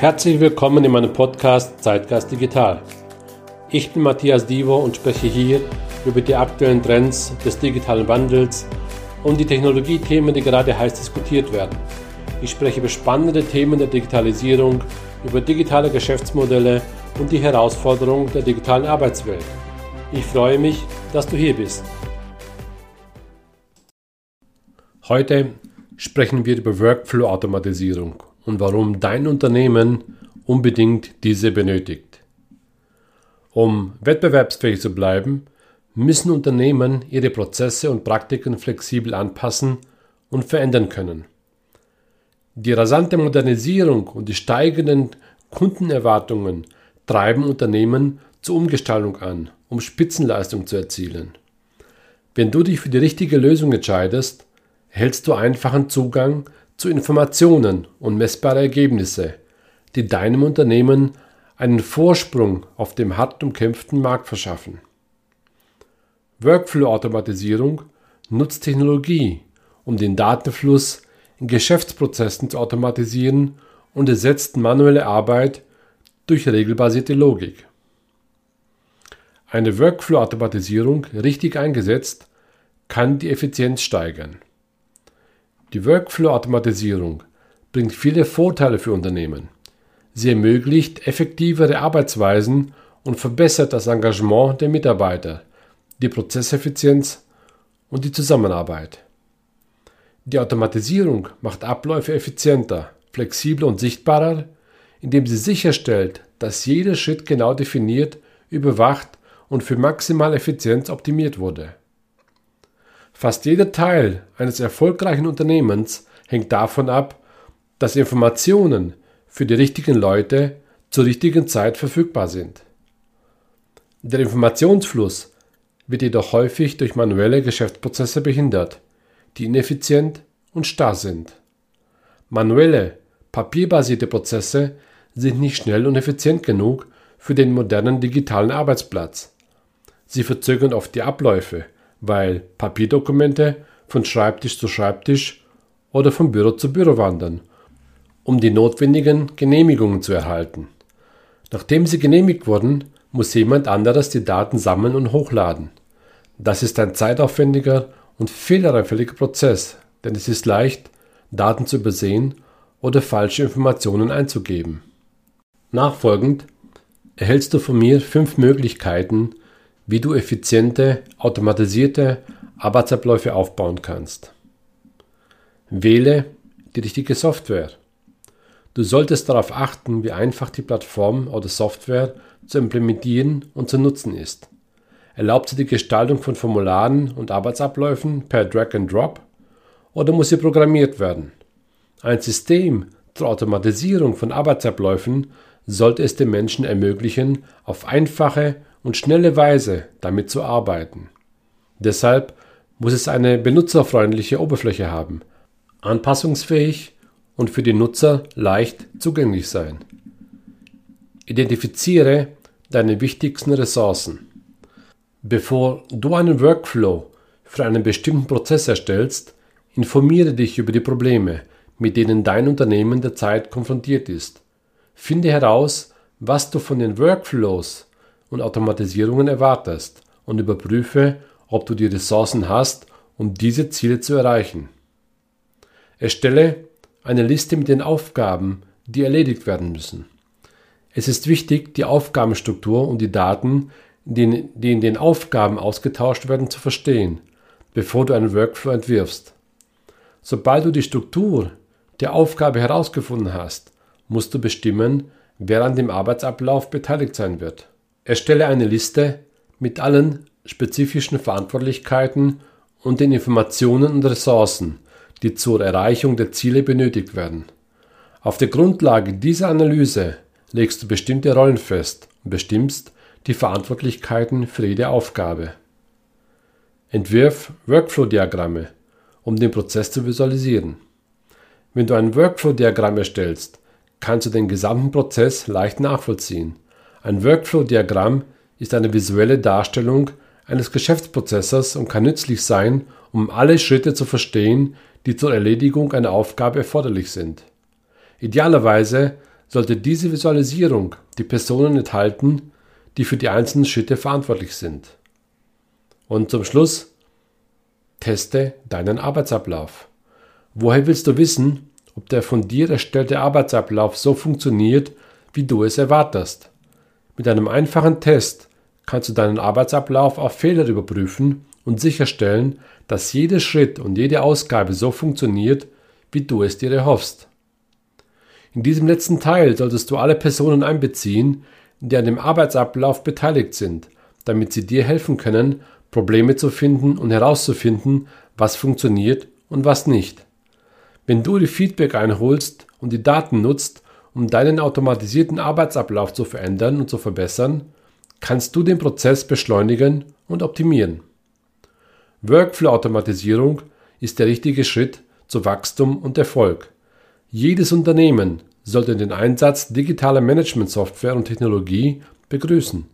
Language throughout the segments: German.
Herzlich willkommen in meinem Podcast Zeitgeist Digital. Ich bin Matthias Divo und spreche hier über die aktuellen Trends des digitalen Wandels und die Technologiethemen, die gerade heiß diskutiert werden. Ich spreche über spannende Themen der Digitalisierung, über digitale Geschäftsmodelle und die Herausforderungen der digitalen Arbeitswelt. Ich freue mich, dass du hier bist. Heute sprechen wir über Workflow-Automatisierung und warum dein Unternehmen unbedingt diese benötigt. Um wettbewerbsfähig zu bleiben, müssen Unternehmen ihre Prozesse und Praktiken flexibel anpassen und verändern können. Die rasante Modernisierung und die steigenden Kundenerwartungen treiben Unternehmen zur Umgestaltung an, um Spitzenleistung zu erzielen. Wenn du dich für die richtige Lösung entscheidest, hältst du einfachen Zugang zu Informationen und messbare Ergebnisse, die deinem Unternehmen einen Vorsprung auf dem hart umkämpften Markt verschaffen. Workflow-Automatisierung nutzt Technologie, um den Datenfluss in Geschäftsprozessen zu automatisieren und ersetzt manuelle Arbeit durch regelbasierte Logik. Eine Workflow-Automatisierung richtig eingesetzt kann die Effizienz steigern. Die Workflow-Automatisierung bringt viele Vorteile für Unternehmen. Sie ermöglicht effektivere Arbeitsweisen und verbessert das Engagement der Mitarbeiter, die Prozesseffizienz und die Zusammenarbeit. Die Automatisierung macht Abläufe effizienter, flexibler und sichtbarer, indem sie sicherstellt, dass jeder Schritt genau definiert, überwacht und für maximale Effizienz optimiert wurde. Fast jeder Teil eines erfolgreichen Unternehmens hängt davon ab, dass Informationen für die richtigen Leute zur richtigen Zeit verfügbar sind. Der Informationsfluss wird jedoch häufig durch manuelle Geschäftsprozesse behindert, die ineffizient und starr sind. Manuelle, papierbasierte Prozesse sind nicht schnell und effizient genug für den modernen digitalen Arbeitsplatz. Sie verzögern oft die Abläufe weil Papierdokumente von Schreibtisch zu Schreibtisch oder von Büro zu Büro wandern, um die notwendigen Genehmigungen zu erhalten. Nachdem sie genehmigt wurden, muss jemand anderes die Daten sammeln und hochladen. Das ist ein zeitaufwendiger und fehleranfälliger Prozess, denn es ist leicht, Daten zu übersehen oder falsche Informationen einzugeben. Nachfolgend erhältst du von mir fünf Möglichkeiten, wie du effiziente, automatisierte Arbeitsabläufe aufbauen kannst. Wähle die richtige Software. Du solltest darauf achten, wie einfach die Plattform oder Software zu implementieren und zu nutzen ist. Erlaubt sie die Gestaltung von Formularen und Arbeitsabläufen per Drag and Drop oder muss sie programmiert werden? Ein System zur Automatisierung von Arbeitsabläufen sollte es den Menschen ermöglichen, auf einfache und schnelle Weise damit zu arbeiten. Deshalb muss es eine benutzerfreundliche Oberfläche haben, anpassungsfähig und für die Nutzer leicht zugänglich sein. Identifiziere deine wichtigsten Ressourcen. Bevor du einen Workflow für einen bestimmten Prozess erstellst, informiere dich über die Probleme, mit denen dein Unternehmen derzeit konfrontiert ist. Finde heraus, was du von den Workflows und Automatisierungen erwartest und überprüfe, ob du die Ressourcen hast, um diese Ziele zu erreichen. Erstelle eine Liste mit den Aufgaben, die erledigt werden müssen. Es ist wichtig, die Aufgabenstruktur und die Daten, die in den Aufgaben ausgetauscht werden, zu verstehen, bevor du einen Workflow entwirfst. Sobald du die Struktur der Aufgabe herausgefunden hast, musst du bestimmen, wer an dem Arbeitsablauf beteiligt sein wird. Erstelle eine Liste mit allen spezifischen Verantwortlichkeiten und den Informationen und Ressourcen, die zur Erreichung der Ziele benötigt werden. Auf der Grundlage dieser Analyse legst du bestimmte Rollen fest und bestimmst die Verantwortlichkeiten für jede Aufgabe. Entwirf Workflow-Diagramme, um den Prozess zu visualisieren. Wenn du ein Workflow-Diagramm erstellst, kannst du den gesamten Prozess leicht nachvollziehen ein Workflow-Diagramm ist eine visuelle Darstellung eines Geschäftsprozesses und kann nützlich sein, um alle Schritte zu verstehen, die zur Erledigung einer Aufgabe erforderlich sind. Idealerweise sollte diese Visualisierung die Personen enthalten, die für die einzelnen Schritte verantwortlich sind. Und zum Schluss, teste deinen Arbeitsablauf. Woher willst du wissen, ob der von dir erstellte Arbeitsablauf so funktioniert, wie du es erwartest? Mit einem einfachen Test kannst du deinen Arbeitsablauf auf Fehler überprüfen und sicherstellen, dass jeder Schritt und jede Ausgabe so funktioniert, wie du es dir erhoffst. In diesem letzten Teil solltest du alle Personen einbeziehen, die an dem Arbeitsablauf beteiligt sind, damit sie dir helfen können, Probleme zu finden und herauszufinden, was funktioniert und was nicht. Wenn du die Feedback einholst und die Daten nutzt, um deinen automatisierten Arbeitsablauf zu verändern und zu verbessern, kannst du den Prozess beschleunigen und optimieren. Workflow-Automatisierung ist der richtige Schritt zu Wachstum und Erfolg. Jedes Unternehmen sollte den Einsatz digitaler Management-Software und Technologie begrüßen,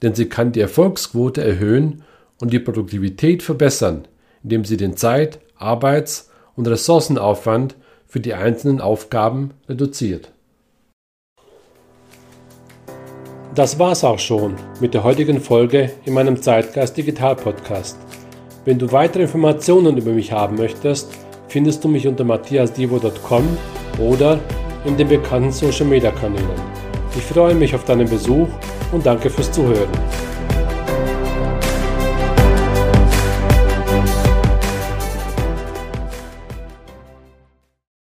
denn sie kann die Erfolgsquote erhöhen und die Produktivität verbessern, indem sie den Zeit-, Arbeits- und Ressourcenaufwand für die einzelnen Aufgaben reduziert. Das war's auch schon mit der heutigen Folge in meinem Zeitgeist Digital Podcast. Wenn du weitere Informationen über mich haben möchtest, findest du mich unter matthiasdivo.com oder in den bekannten Social Media Kanälen. Ich freue mich auf deinen Besuch und danke fürs Zuhören.